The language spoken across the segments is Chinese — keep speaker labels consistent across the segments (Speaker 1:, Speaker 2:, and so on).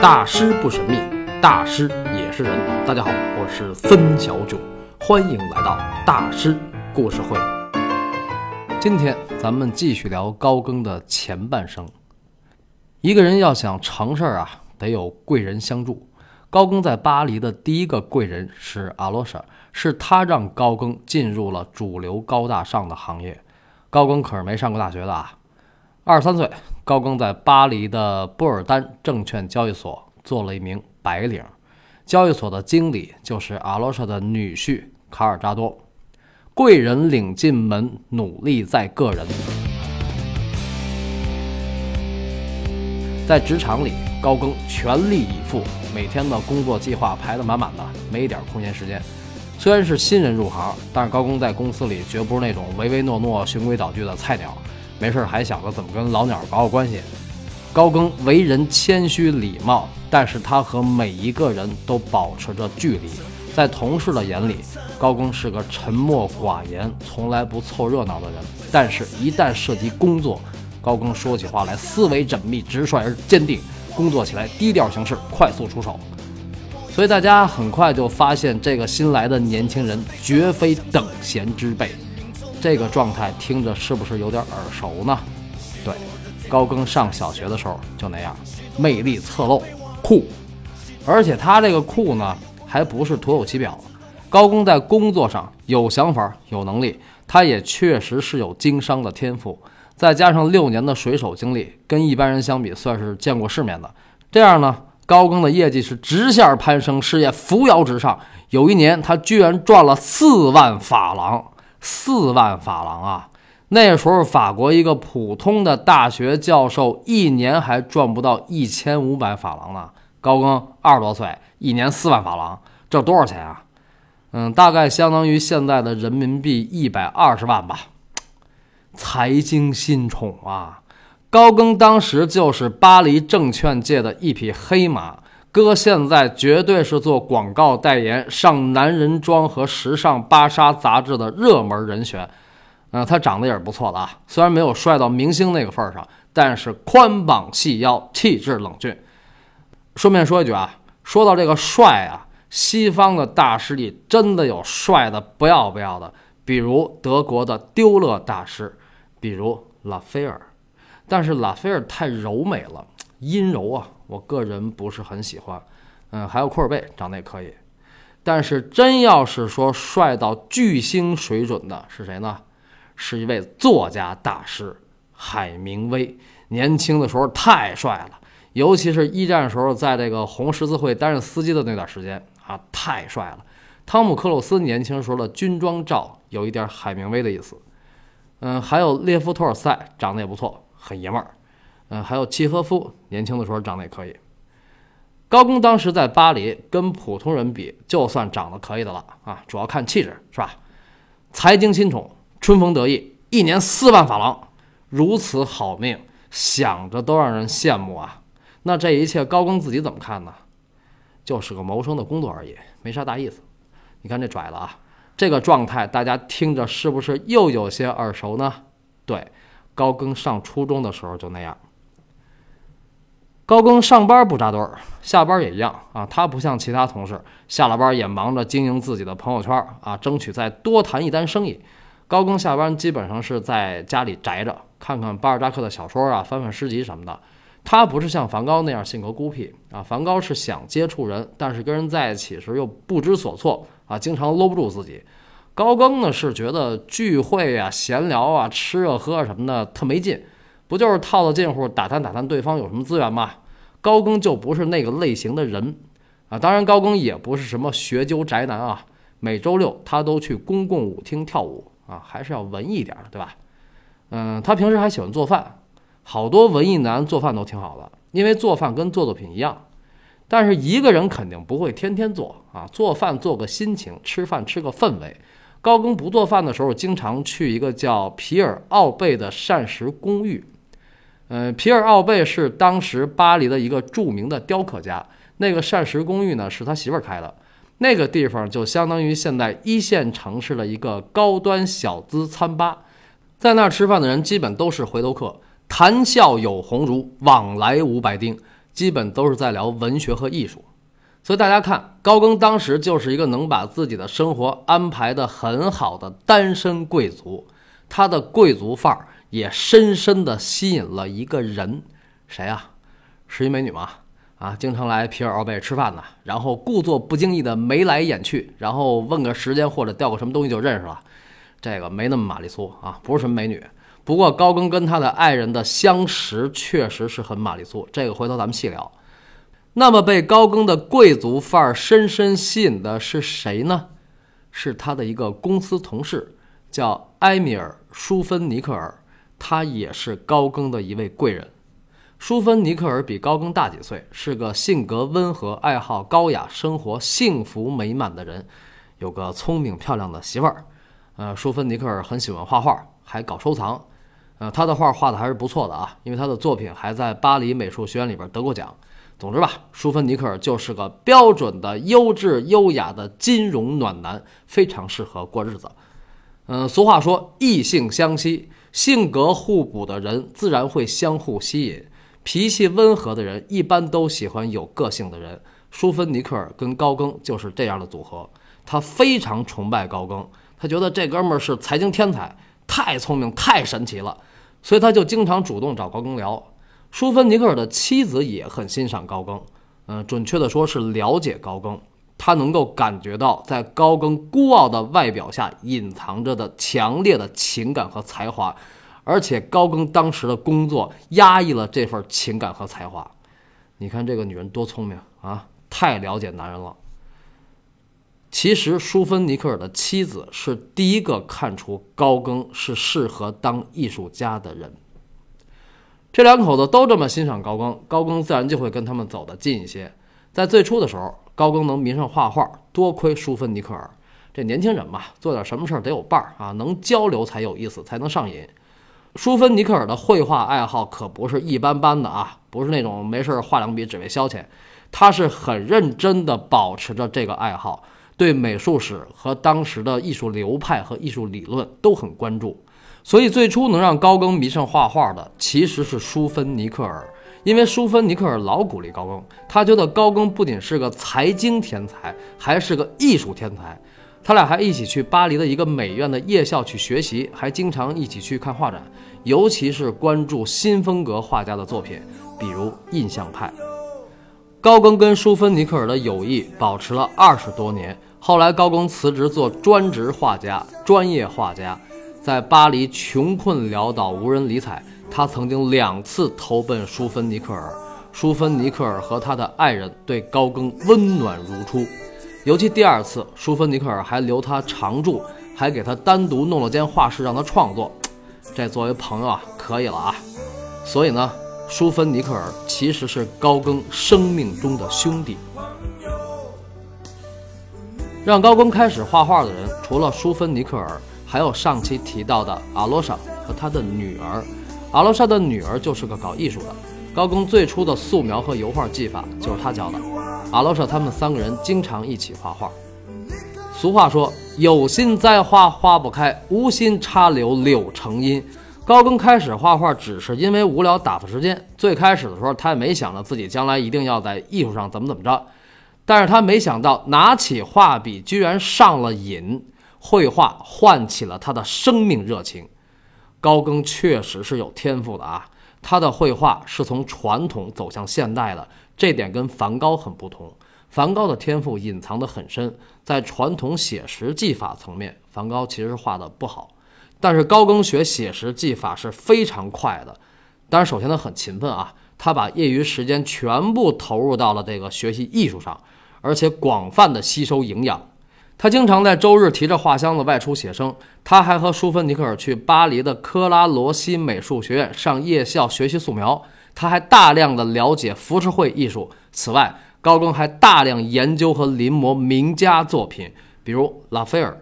Speaker 1: 大师不神秘，大师也是人。大家好，我是孙小九，欢迎来到大师故事会。今天咱们继续聊高更的前半生。一个人要想成事儿啊，得有贵人相助。高更在巴黎的第一个贵人是阿罗莎，是他让高更进入了主流高大上的行业。高更可是没上过大学的啊。二十三岁，高更在巴黎的波尔丹证券交易所做了一名白领，交易所的经理就是阿罗莎的女婿卡尔扎多。贵人领进门，努力在个人。在职场里，高更全力以赴，每天的工作计划排得满满的，没一点空闲时间。虽然是新人入行，但是高更在公司里绝不是那种唯唯诺诺、循规蹈矩的菜鸟。没事还想着怎么跟老鸟搞好关系。高更为人谦虚礼貌，但是他和每一个人都保持着距离。在同事的眼里，高更是个沉默寡言、从来不凑热闹的人。但是，一旦涉及工作，高更说起话来思维缜密、直率而坚定，工作起来低调行事、快速出手。所以，大家很快就发现，这个新来的年轻人绝非等闲之辈。这个状态听着是不是有点耳熟呢？对，高更上小学的时候就那样，魅力侧漏，酷。而且他这个酷呢，还不是徒有其表。高更在工作上有想法、有能力，他也确实是有经商的天赋，再加上六年的水手经历，跟一般人相比算是见过世面的。这样呢，高更的业绩是直线攀升，事业扶摇直上。有一年，他居然赚了四万法郎。四万法郎啊！那时候法国一个普通的大学教授一年还赚不到一千五百法郎呢。高更二十多岁，一年四万法郎，这多少钱啊？嗯，大概相当于现在的人民币一百二十万吧。财经新宠啊！高更当时就是巴黎证券界的一匹黑马。哥现在绝对是做广告代言、上男人装和时尚芭莎杂志的热门人选。嗯，他长得也是不错的啊，虽然没有帅到明星那个份儿上，但是宽膀细腰，气质冷峻。顺便说一句啊，说到这个帅啊，西方的大师里真的有帅的不要不要的，比如德国的丢勒大师，比如拉斐尔。但是拉斐尔太柔美了，阴柔啊。我个人不是很喜欢，嗯，还有库尔贝长得也可以，但是真要是说帅到巨星水准的是谁呢？是一位作家大师海明威。年轻的时候太帅了，尤其是一战时候在这个红十字会担任司机的那段时间啊，太帅了。汤姆克鲁斯年轻时候的军装照有一点海明威的意思。嗯，还有列夫托尔斯泰长得也不错，很爷们儿。嗯，还有契诃夫，年轻的时候长得也可以。高更当时在巴黎，跟普通人比，就算长得可以的了啊，主要看气质，是吧？财经新宠，春风得意，一年四万法郎，如此好命，想着都让人羡慕啊。那这一切，高更自己怎么看呢？就是个谋生的工作而已，没啥大意思。你看这拽了啊，这个状态，大家听着是不是又有些耳熟呢？对，高更上初中的时候就那样。高更上班不扎堆儿，下班也一样啊。他不像其他同事，下了班也忙着经营自己的朋友圈啊，争取再多谈一单生意。高更下班基本上是在家里宅着，看看巴尔扎克的小说啊，翻翻诗集什么的。他不是像梵高那样性格孤僻啊，梵高是想接触人，但是跟人在一起时又不知所措啊，经常搂不住自己。高更呢是觉得聚会啊、闲聊啊、吃啊、喝啊什么的特没劲。不就是套套近乎打探打探对方有什么资源吗？高更就不是那个类型的人啊！当然，高更也不是什么学究宅男啊。每周六他都去公共舞厅跳舞啊，还是要文艺点，对吧？嗯，他平时还喜欢做饭，好多文艺男做饭都挺好的，因为做饭跟做作品一样。但是一个人肯定不会天天做啊，做饭做个心情，吃饭吃个氛围。高更不做饭的时候，经常去一个叫皮尔奥贝的膳食公寓。呃，皮尔奥贝是当时巴黎的一个著名的雕刻家。那个膳食公寓呢，是他媳妇儿开的。那个地方就相当于现在一线城市的一个高端小资餐吧。在那儿吃饭的人基本都是回头客，谈笑有鸿儒，往来无白丁。基本都是在聊文学和艺术。所以大家看，高更当时就是一个能把自己的生活安排得很好的单身贵族，他的贵族范儿也深深地吸引了一个人，谁啊？是一美女吗？啊，经常来皮尔奥贝吃饭的，然后故作不经意的眉来眼去，然后问个时间或者掉个什么东西就认识了。这个没那么玛丽苏啊，不是什么美女。不过高更跟他的爱人的相识确实是很玛丽苏，这个回头咱们细聊。那么，被高更的贵族范儿深深吸引的是谁呢？是他的一个公司同事，叫埃米尔·舒芬尼克尔，他也是高更的一位贵人。舒芬尼克尔比高更大几岁，是个性格温和、爱好高雅、生活幸福美满的人，有个聪明漂亮的媳妇儿。呃，舒芬尼克尔很喜欢画画，还搞收藏。呃，他的画画的还是不错的啊，因为他的作品还在巴黎美术学院里边得过奖。总之吧，舒芬尼克尔就是个标准的优质优雅的金融暖男，非常适合过日子。嗯，俗话说异性相吸，性格互补的人自然会相互吸引。脾气温和的人一般都喜欢有个性的人。舒芬尼克尔跟高更就是这样的组合。他非常崇拜高更，他觉得这哥们儿是财经天才，太聪明，太神奇了，所以他就经常主动找高更聊。舒芬尼克尔的妻子也很欣赏高更，嗯，准确的说是了解高更，他能够感觉到在高更孤傲的外表下隐藏着的强烈的情感和才华，而且高更当时的工作压抑了这份情感和才华。你看这个女人多聪明啊，太了解男人了。其实舒芬尼克尔的妻子是第一个看出高更是适合当艺术家的人。这两口子都这么欣赏高更，高更自然就会跟他们走得近一些。在最初的时候，高更能迷上画画，多亏舒芬尼克尔。这年轻人嘛，做点什么事儿得有伴儿啊，能交流才有意思，才能上瘾。舒芬尼克尔的绘画爱好可不是一般般的啊，不是那种没事画两笔只为消遣，他是很认真的保持着这个爱好，对美术史和当时的艺术流派和艺术理论都很关注。所以最初能让高更迷上画画的，其实是舒芬尼克尔，因为舒芬尼克尔老鼓励高更，他觉得高更不仅是个财经天才，还是个艺术天才。他俩还一起去巴黎的一个美院的夜校去学习，还经常一起去看画展，尤其是关注新风格画家的作品，比如印象派。高更跟舒芬尼克尔的友谊保持了二十多年，后来高更辞职做专职画家，专业画家。在巴黎穷困潦倒、无人理睬，他曾经两次投奔舒芬尼克尔。舒芬尼克尔和他的爱人对高更温暖如初，尤其第二次，舒芬尼克尔还留他常住，还给他单独弄了间画室让他创作。这作为朋友啊，可以了啊。所以呢，舒芬尼克尔其实是高更生命中的兄弟。让高更开始画画的人，除了舒芬尼克尔。还有上期提到的阿罗莎和他的女儿，阿罗莎的女儿就是个搞艺术的。高更最初的素描和油画技法就是他教的。阿罗莎他们三个人经常一起画画。俗话说：“有心栽花花不开，无心插柳柳成荫。”高更开始画画只是因为无聊打发时间。最开始的时候，他也没想着自己将来一定要在艺术上怎么怎么着，但是他没想到拿起画笔居然上了瘾。绘画唤起了他的生命热情。高更确实是有天赋的啊，他的绘画是从传统走向现代的，这点跟梵高很不同。梵高的天赋隐藏得很深，在传统写实技法层面，梵高其实画的不好。但是高更学写实技法是非常快的。当然，首先他很勤奋啊，他把业余时间全部投入到了这个学习艺术上，而且广泛的吸收营养。他经常在周日提着画箱子外出写生。他还和舒芬尼克尔去巴黎的科拉罗西美术学院上夜校学习素描。他还大量的了解浮世绘艺术。此外，高更还大量研究和临摹名家作品，比如拉斐尔、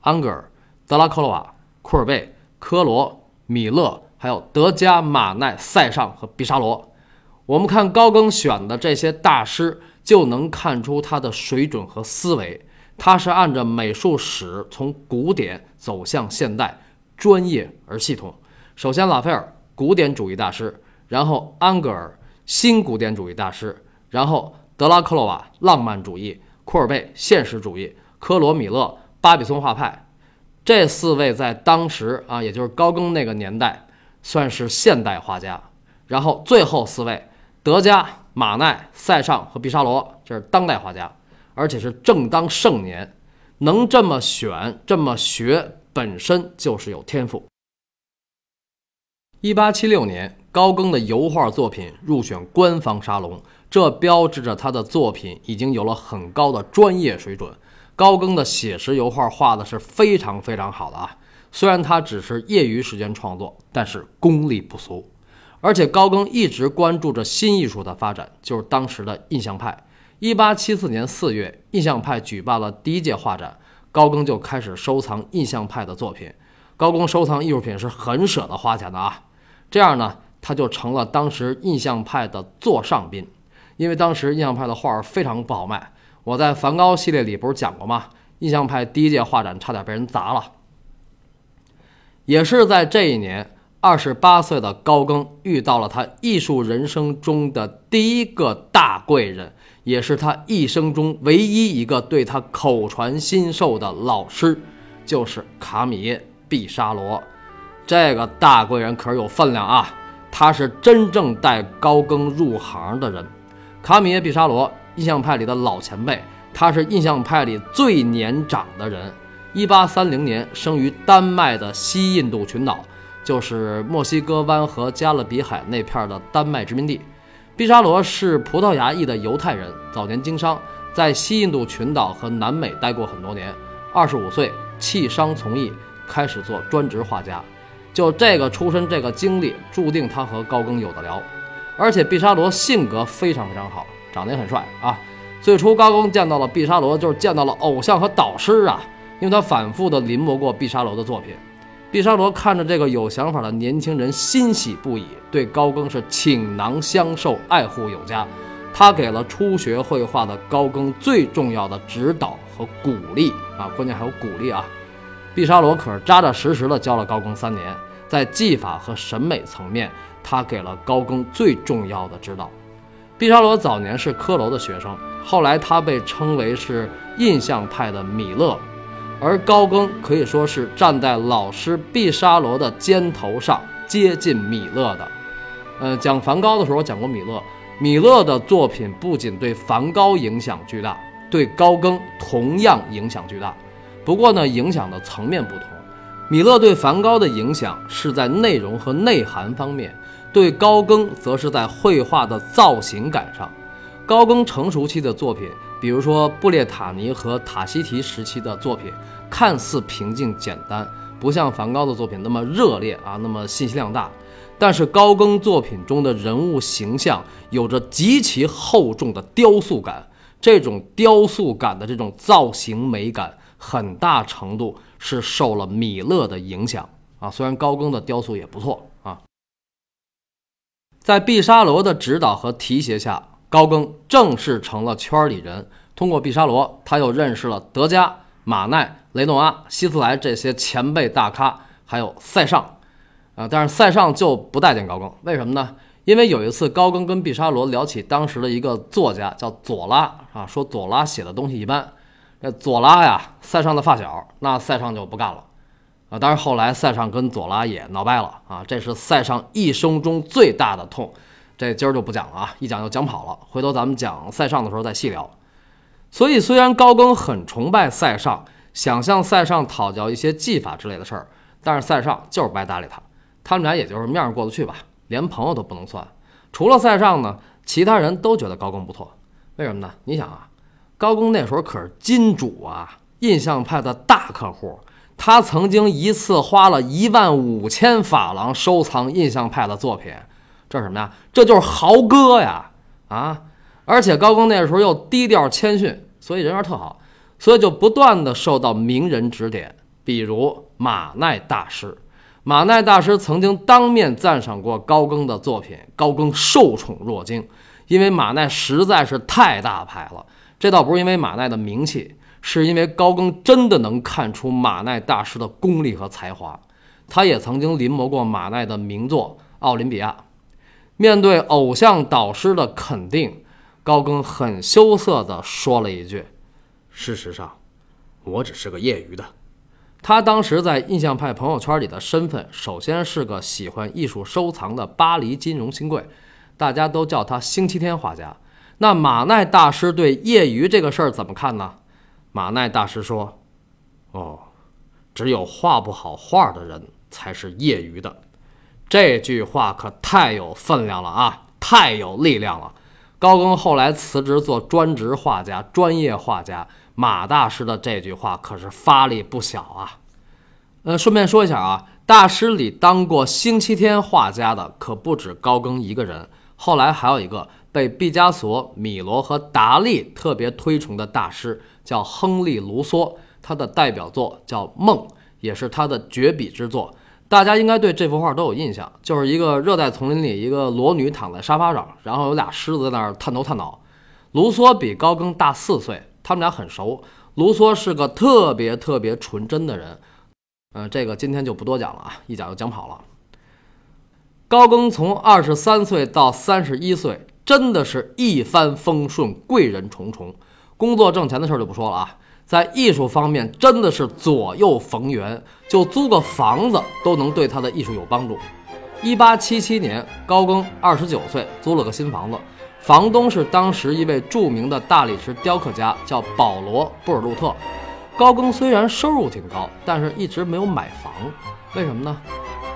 Speaker 1: 安格尔、德拉克洛瓦、库尔贝、科罗、米勒，还有德加、马奈、塞尚和毕沙罗。我们看高更选的这些大师，就能看出他的水准和思维。他是按照美术史从古典走向现代，专业而系统。首先，拉斐尔，古典主义大师；然后，安格尔，新古典主义大师，然后德拉克洛瓦浪漫主义，库尔贝现实主义，科罗米勒巴比松画派，这四位在当时啊，也就是高更那个年代，算是现代画家。然后最后四位，德加、马奈、塞尚和毕沙罗，这是当代画家，而且是正当盛年，能这么选这么学，本身就是有天赋。一八七六年，高更的油画作品入选官方沙龙，这标志着他的作品已经有了很高的专业水准。高更的写实油画画的是非常非常好的啊，虽然他只是业余时间创作，但是功力不俗。而且高更一直关注着新艺术的发展，就是当时的印象派。一八七四年四月，印象派举办了第一届画展，高更就开始收藏印象派的作品。高更收藏艺术品是很舍得花钱的啊。这样呢，他就成了当时印象派的座上宾，因为当时印象派的画非常不好卖。我在梵高系列里不是讲过吗？印象派第一届画展差点被人砸了。也是在这一年，二十八岁的高更遇到了他艺术人生中的第一个大贵人，也是他一生中唯一一个对他口传心授的老师，就是卡米耶·毕沙罗。这个大贵人可是有分量啊！他是真正带高更入行的人。卡米耶·毕沙罗，印象派里的老前辈，他是印象派里最年长的人。1830年生于丹麦的西印度群岛，就是墨西哥湾和加勒比海那片的丹麦殖民地。毕沙罗是葡萄牙裔的犹太人，早年经商，在西印度群岛和南美待过很多年。25岁弃商从艺，开始做专职画家。就这个出身，这个经历，注定他和高更有的聊。而且毕沙罗性格非常非常好，长得也很帅啊。最初高更见到了毕沙罗，就是见到了偶像和导师啊，因为他反复的临摹过毕沙罗的作品。毕沙罗看着这个有想法的年轻人，欣喜不已，对高更是倾囊相授，爱护有加。他给了初学绘画的高更最重要的指导和鼓励啊，关键还有鼓励啊。毕沙罗可是扎扎实实的教了高更三年。在技法和审美层面，他给了高更最重要的指导。毕沙罗早年是科罗的学生，后来他被称为是印象派的米勒，而高更可以说是站在老师毕沙罗的肩头上接近米勒的。呃，讲梵高的时候讲过米勒，米勒的作品不仅对梵高影响巨大，对高更同样影响巨大，不过呢，影响的层面不同。米勒对梵高的影响是在内容和内涵方面，对高更则是在绘画的造型感上。高更成熟期的作品，比如说布列塔尼和塔希提时期的作品，看似平静简单，不像梵高的作品那么热烈啊，那么信息量大。但是高更作品中的人物形象有着极其厚重的雕塑感，这种雕塑感的这种造型美感，很大程度。是受了米勒的影响啊，虽然高更的雕塑也不错啊。在毕沙罗的指导和提携下，高更正式成了圈里人。通过毕沙罗，他又认识了德加、马奈、雷诺阿、希斯莱这些前辈大咖，还有塞尚啊。但是塞尚就不待见高更，为什么呢？因为有一次高更跟毕沙罗聊起当时的一个作家叫左拉啊，说左拉写的东西一般。这左拉呀，塞尚的发小，那塞尚就不干了，啊！但是后来塞尚跟左拉也闹掰了啊！这是塞尚一生中最大的痛，这今儿就不讲了啊！一讲就讲跑了，回头咱们讲塞尚的时候再细聊。所以虽然高更很崇拜塞尚，想向塞尚讨教一些技法之类的事儿，但是塞尚就是不爱搭理他，他们俩也就是面儿过得去吧，连朋友都不能算。除了塞尚呢，其他人都觉得高更不错，为什么呢？你想啊。高更那时候可是金主啊，印象派的大客户。他曾经一次花了一万五千法郎收藏印象派的作品，这是什么呀？这就是豪哥呀！啊，而且高更那时候又低调谦逊，所以人缘特好，所以就不断的受到名人指点，比如马奈大师。马奈大师曾经当面赞赏过高更的作品，高更受宠若惊，因为马奈实在是太大牌了。这倒不是因为马奈的名气，是因为高更真的能看出马奈大师的功力和才华。他也曾经临摹过马奈的名作《奥林匹亚》。面对偶像导师的肯定，高更很羞涩地说了一句：“事实上，我只是个业余的。”他当时在印象派朋友圈里的身份，首先是个喜欢艺术收藏的巴黎金融新贵，大家都叫他“星期天画家”。那马奈大师对业余这个事儿怎么看呢？马奈大师说：“哦，只有画不好画的人才是业余的。”这句话可太有分量了啊，太有力量了。高更后来辞职做专职画家、专业画家，马大师的这句话可是发力不小啊。呃，顺便说一下啊，大师里当过星期天画家的可不止高更一个人，后来还有一个被毕加索、米罗和达利特别推崇的大师，叫亨利·卢梭，他的代表作叫《梦》，也是他的绝笔之作。大家应该对这幅画都有印象，就是一个热带丛林里，一个裸女躺在沙发上，然后有俩狮子在那儿探头探脑。卢梭比高更大四岁，他们俩很熟。卢梭是个特别特别纯真的人，嗯，这个今天就不多讲了啊，一讲就讲跑了。高更从二十三岁到三十一岁，真的是一帆风顺，贵人重重。工作挣钱的事儿就不说了啊。在艺术方面，真的是左右逢源，就租个房子都能对他的艺术有帮助。一八七七年，高更二十九岁，租了个新房子，房东是当时一位著名的大理石雕刻家，叫保罗·布尔路特。高更虽然收入挺高，但是一直没有买房，为什么呢？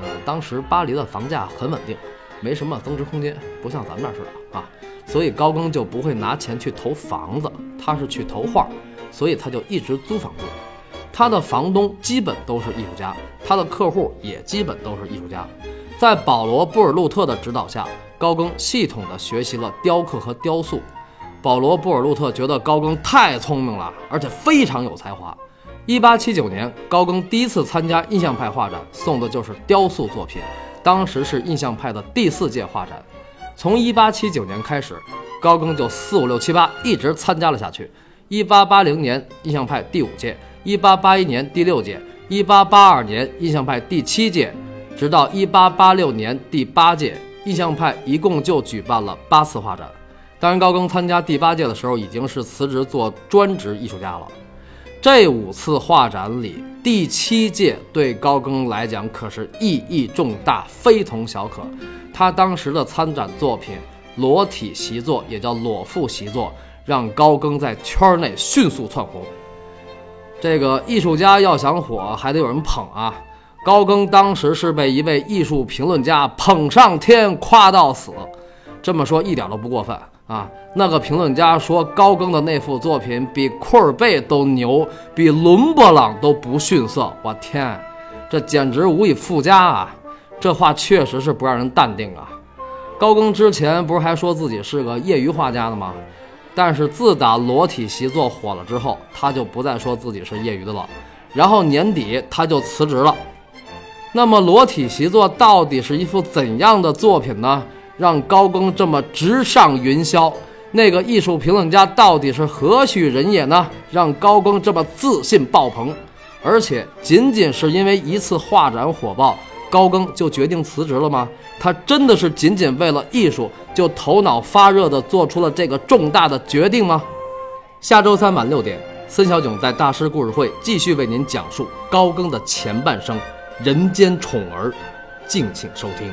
Speaker 1: 呃，当时巴黎的房价很稳定，没什么增值空间，不像咱们这儿似的啊，所以高更就不会拿钱去投房子，他是去投画。所以他就一直租房住，他的房东基本都是艺术家，他的客户也基本都是艺术家。在保罗·布尔路特的指导下，高更系统地学习了雕刻和雕塑。保罗·布尔路特觉得高更太聪明了，而且非常有才华。1879年，高更第一次参加印象派画展，送的就是雕塑作品。当时是印象派的第四届画展。从1879年开始，高更就四五六七八一直参加了下去。一八八零年印象派第五届，一八八一年第六届，一八八二年印象派第七届，直到一八八六年第八届，印象派一共就举办了八次画展。当然，高更参加第八届的时候已经是辞职做专职艺术家了。这五次画展里，第七届对高更来讲可是意义重大，非同小可。他当时的参展作品《裸体习作》，也叫裸腹习作。让高更在圈内迅速窜红。这个艺术家要想火，还得有人捧啊。高更当时是被一位艺术评论家捧上天，夸到死。这么说一点都不过分啊。那个评论家说，高更的那幅作品比库尔贝都牛，比伦勃朗都不逊色。我天，这简直无以复加啊！这话确实是不让人淡定啊。高更之前不是还说自己是个业余画家的吗？但是自打裸体习作火了之后，他就不再说自己是业余的了。然后年底他就辞职了。那么裸体习作到底是一幅怎样的作品呢？让高更这么直上云霄？那个艺术评论家到底是何许人也呢？让高更这么自信爆棚？而且仅仅是因为一次画展火爆。高更就决定辞职了吗？他真的是仅仅为了艺术就头脑发热的做出了这个重大的决定吗？下周三晚六点，孙小炯在大师故事会继续为您讲述高更的前半生，人间宠儿，敬请收听。